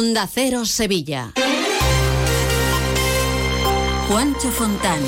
Onda Cero Sevilla. Juancho Fontán.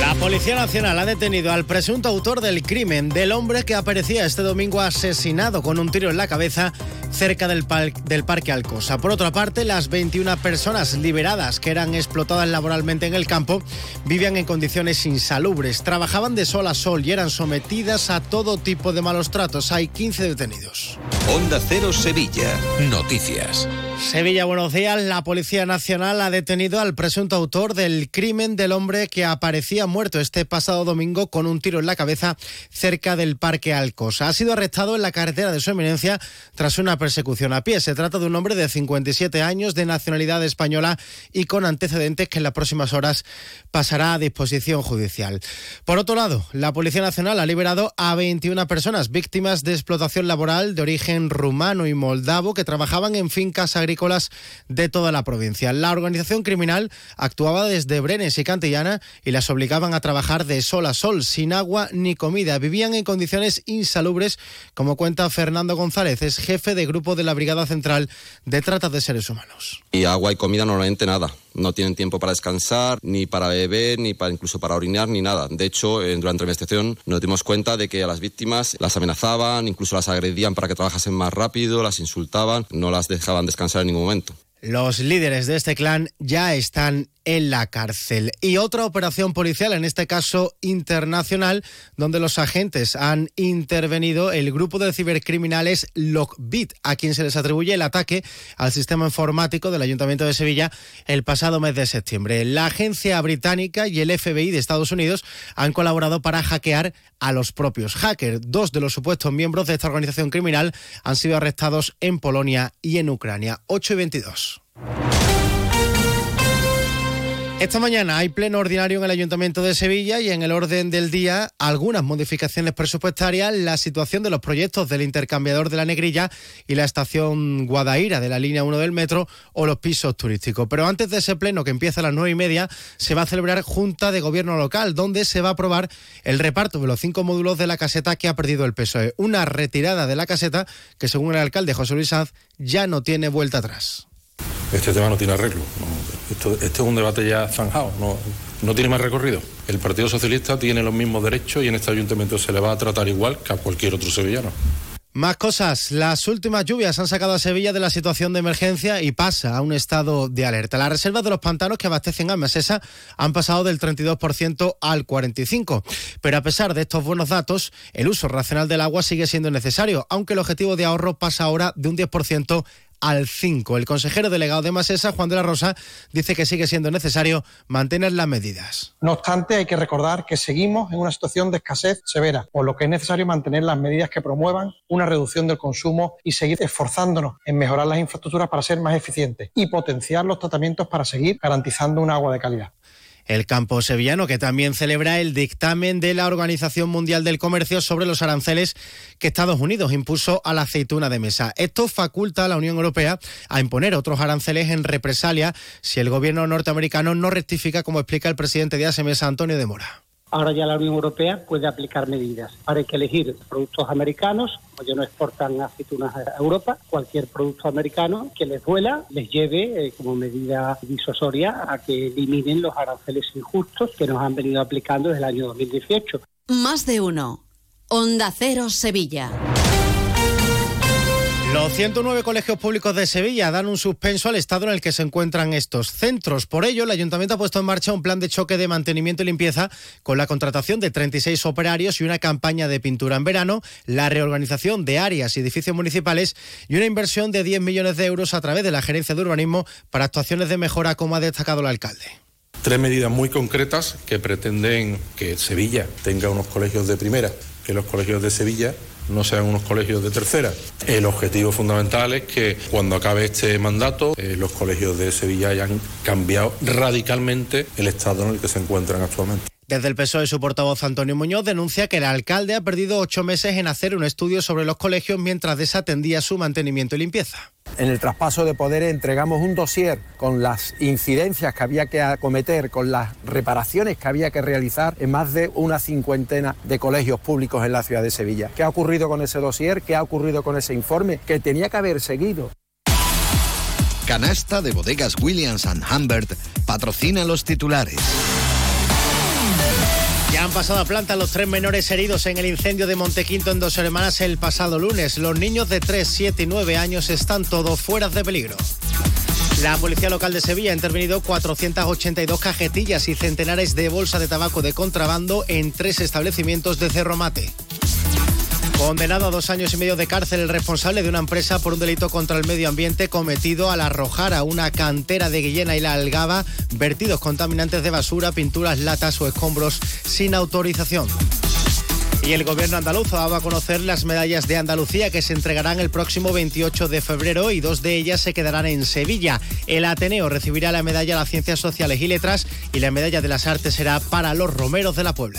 La Policía Nacional ha detenido al presunto autor del crimen del hombre que aparecía este domingo asesinado con un tiro en la cabeza cerca del, del Parque Alcosa. Por otra parte, las 21 personas liberadas que eran explotadas laboralmente en el campo vivían en condiciones insalubres, trabajaban de sol a sol y eran sometidas a todo tipo de malos tratos. Hay 15 detenidos. Onda Cero Sevilla. Noticias. Sevilla, buenos días. La Policía Nacional ha detenido al presunto autor del crimen del hombre que aparecía muerto este pasado domingo con un tiro en la cabeza cerca del Parque Alcosa. Ha sido arrestado en la carretera de su eminencia tras una persecución a pie. Se trata de un hombre de 57 años, de nacionalidad española y con antecedentes que en las próximas horas pasará a disposición judicial. Por otro lado, la Policía Nacional ha liberado a 21 personas víctimas de explotación laboral de origen rumano y moldavo que trabajaban en fincas agrícolas de toda la provincia. La organización criminal actuaba desde Brenes y Cantillana y las obligaban a trabajar de sol a sol, sin agua ni comida. Vivían en condiciones insalubres, como cuenta Fernando González, es jefe de grupo de la Brigada Central de Trata de Seres Humanos. Y agua y comida normalmente nada. No tienen tiempo para descansar, ni para beber, ni para incluso para orinar, ni nada. De hecho, durante la investigación nos dimos cuenta de que a las víctimas las amenazaban, incluso las agredían para que trabajasen más rápido, las insultaban, no las dejaban descansar en ningún momento. Los líderes de este clan ya están en la cárcel. Y otra operación policial, en este caso internacional, donde los agentes han intervenido el grupo de cibercriminales Lockbit, a quien se les atribuye el ataque al sistema informático del Ayuntamiento de Sevilla el pasado mes de septiembre. La agencia británica y el FBI de Estados Unidos han colaborado para hackear a los propios hackers. Dos de los supuestos miembros de esta organización criminal han sido arrestados en Polonia y en Ucrania. 8 y 22. Esta mañana hay pleno ordinario en el Ayuntamiento de Sevilla y en el orden del día algunas modificaciones presupuestarias, la situación de los proyectos del intercambiador de la Negrilla y la estación Guadaira de la línea 1 del metro o los pisos turísticos. Pero antes de ese pleno que empieza a las nueve y media, se va a celebrar Junta de Gobierno Local, donde se va a aprobar el reparto de los cinco módulos de la caseta que ha perdido el PSOE. Una retirada de la caseta que, según el alcalde José Luis Sanz, ya no tiene vuelta atrás este tema no tiene arreglo. Esto, este es un debate ya zanjado, no, tiene más recorrido. El Partido Socialista tiene los mismos derechos y en este ayuntamiento se le va a tratar igual que a cualquier otro sevillano. Más cosas. Las últimas lluvias han sacado a Sevilla de la situación de emergencia y pasa a un estado de alerta. Las reservas de los pantanos que abastecen a Mesesa han pasado del 32% al 45%. Pero a pesar de estos buenos datos, el uso racional del agua sigue siendo necesario, aunque el objetivo de ahorro pasa ahora de un 10% al 5. El consejero delegado de Masesa, Juan de la Rosa, dice que sigue siendo necesario mantener las medidas. No obstante, hay que recordar que seguimos en una situación de escasez severa, por lo que es necesario mantener las medidas que promuevan una reducción del consumo y seguir esforzándonos en mejorar las infraestructuras para ser más eficientes y potenciar los tratamientos para seguir garantizando un agua de calidad el campo sevillano, que también celebra el dictamen de la Organización Mundial del Comercio sobre los aranceles que Estados Unidos impuso a la aceituna de mesa. Esto faculta a la Unión Europea a imponer otros aranceles en represalia si el gobierno norteamericano no rectifica, como explica el presidente de ASEMESA, Antonio de Mora. Ahora ya la Unión Europea puede aplicar medidas. Ahora hay que elegir productos americanos, como ya no exportan aceitunas a Europa, cualquier producto americano que les duela les lleve eh, como medida disuasoria a que eliminen los aranceles injustos que nos han venido aplicando desde el año 2018. Más de uno. Onda Cero Sevilla. Los 109 colegios públicos de Sevilla dan un suspenso al estado en el que se encuentran estos centros. Por ello, el ayuntamiento ha puesto en marcha un plan de choque de mantenimiento y limpieza con la contratación de 36 operarios y una campaña de pintura en verano, la reorganización de áreas y edificios municipales y una inversión de 10 millones de euros a través de la Gerencia de Urbanismo para actuaciones de mejora, como ha destacado el alcalde. Tres medidas muy concretas que pretenden que Sevilla tenga unos colegios de primera, que los colegios de Sevilla no sean unos colegios de tercera. El objetivo fundamental es que cuando acabe este mandato eh, los colegios de Sevilla hayan cambiado radicalmente el estado en el que se encuentran actualmente. Desde el PSOE, su portavoz Antonio Muñoz denuncia que el alcalde ha perdido ocho meses en hacer un estudio sobre los colegios mientras desatendía su mantenimiento y limpieza. En el traspaso de poderes entregamos un dossier con las incidencias que había que acometer, con las reparaciones que había que realizar en más de una cincuentena de colegios públicos en la ciudad de Sevilla. ¿Qué ha ocurrido con ese dossier? ¿Qué ha ocurrido con ese informe? Que tenía que haber seguido canasta de bodegas Williams ⁇ Humbert patrocina los titulares. Ya han pasado a planta los tres menores heridos en el incendio de Montequinto en dos hermanas el pasado lunes. Los niños de 3, 7 y 9 años están todos fuera de peligro. La Policía Local de Sevilla ha intervenido 482 cajetillas y centenares de bolsas de tabaco de contrabando en tres establecimientos de Cerro Mate. Condenado a dos años y medio de cárcel el responsable de una empresa por un delito contra el medio ambiente cometido al arrojar a una cantera de Guillena y la Algaba vertidos contaminantes de basura, pinturas, latas o escombros sin autorización. Y el gobierno andaluz dado a conocer las medallas de Andalucía que se entregarán el próximo 28 de febrero y dos de ellas se quedarán en Sevilla. El Ateneo recibirá la medalla de las Ciencias Sociales y Letras y la medalla de las Artes será para los Romeros de la Puebla.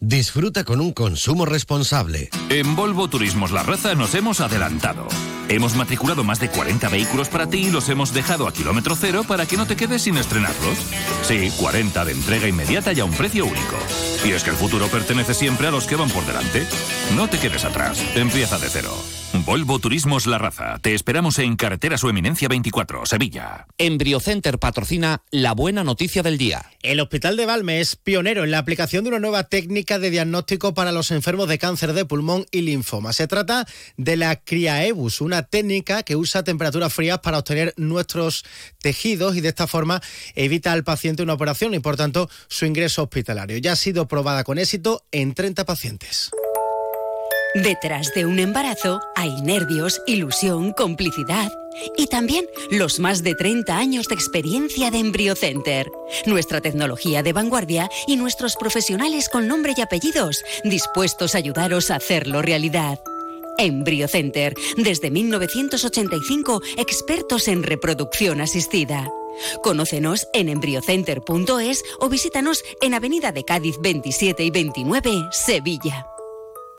Disfruta con un consumo responsable. En Volvo Turismos La Raza nos hemos adelantado. Hemos matriculado más de 40 vehículos para ti y los hemos dejado a kilómetro cero para que no te quedes sin estrenarlos. Sí, 40 de entrega inmediata y a un precio único. Y es que el futuro pertenece siempre a los que van por delante. No te quedes atrás, empieza de cero. Volvo Turismos La Raza. Te esperamos en Carretera Su Eminencia 24, Sevilla. Embriocenter patrocina la buena noticia del día. El Hospital de Valme es pionero en la aplicación de una nueva técnica de diagnóstico para los enfermos de cáncer de pulmón y linfoma. Se trata de la Criaebus, una técnica que usa temperaturas frías para obtener nuestros tejidos y de esta forma evita al paciente una operación y por tanto su ingreso hospitalario. Ya ha sido probada con éxito en 30 pacientes. Detrás de un embarazo hay nervios, ilusión, complicidad y también los más de 30 años de experiencia de EmbryoCenter. Nuestra tecnología de vanguardia y nuestros profesionales con nombre y apellidos dispuestos a ayudaros a hacerlo realidad. EmbryoCenter, desde 1985, expertos en reproducción asistida. Conócenos en embryocenter.es o visítanos en Avenida de Cádiz 27 y 29, Sevilla.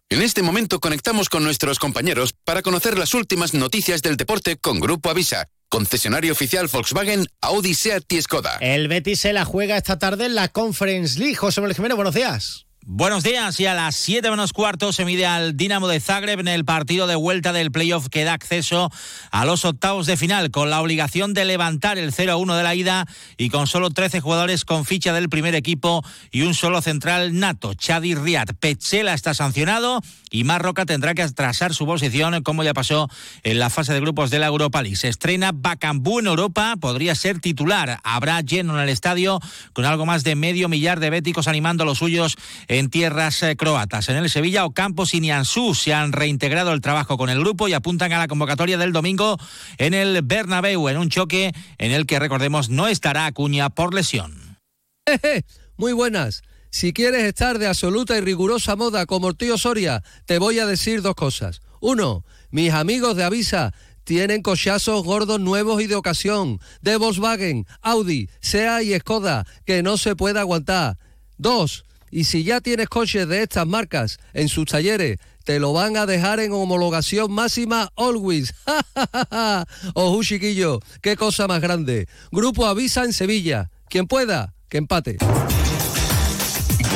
En este momento conectamos con nuestros compañeros para conocer las últimas noticias del deporte con Grupo Avisa, concesionario oficial Volkswagen, Audi, Seat y Skoda. El Betis se la juega esta tarde en la Conference League. José Manuel Jiménez, buenos días. Buenos días y a las 7 menos cuarto se mide al Dinamo de Zagreb en el partido de vuelta del playoff que da acceso a los octavos de final con la obligación de levantar el 0-1 de la ida y con solo 13 jugadores con ficha del primer equipo y un solo central nato, Chadi Riad. Pechela está sancionado y Marroca tendrá que atrasar su posición como ya pasó en la fase de grupos de la Europa League. Se estrena Bacambú en Europa, podría ser titular. Habrá lleno en el estadio con algo más de medio millar de béticos animando a los suyos en tierras eh, croatas. En el Sevilla, Ocampos y Nianzú se han reintegrado el trabajo con el grupo y apuntan a la convocatoria del domingo en el Bernabéu, en un choque en el que, recordemos, no estará Acuña por lesión. Muy buenas. Si quieres estar de absoluta y rigurosa moda como el tío Soria, te voy a decir dos cosas. Uno, mis amigos de Avisa tienen cochazos gordos nuevos y de ocasión, de Volkswagen, Audi, SEA y Skoda, que no se puede aguantar. Dos, y si ya tienes coches de estas marcas en sus talleres, te lo van a dejar en homologación máxima always. Ojo, chiquillo, qué cosa más grande. Grupo Avisa en Sevilla. Quien pueda, que empate.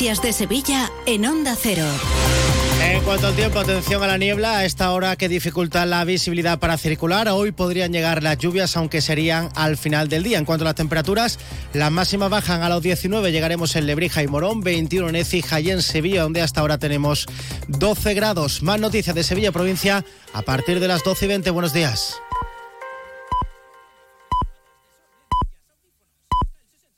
Noticias de Sevilla en Onda Cero. En cuanto al tiempo, atención a la niebla, a esta hora que dificulta la visibilidad para circular. Hoy podrían llegar las lluvias, aunque serían al final del día. En cuanto a las temperaturas, las máximas bajan a los 19, llegaremos en Lebrija y Morón, 21 en Écija y en Sevilla, donde hasta ahora tenemos 12 grados. Más noticias de Sevilla, provincia, a partir de las 12 y 20. Buenos días.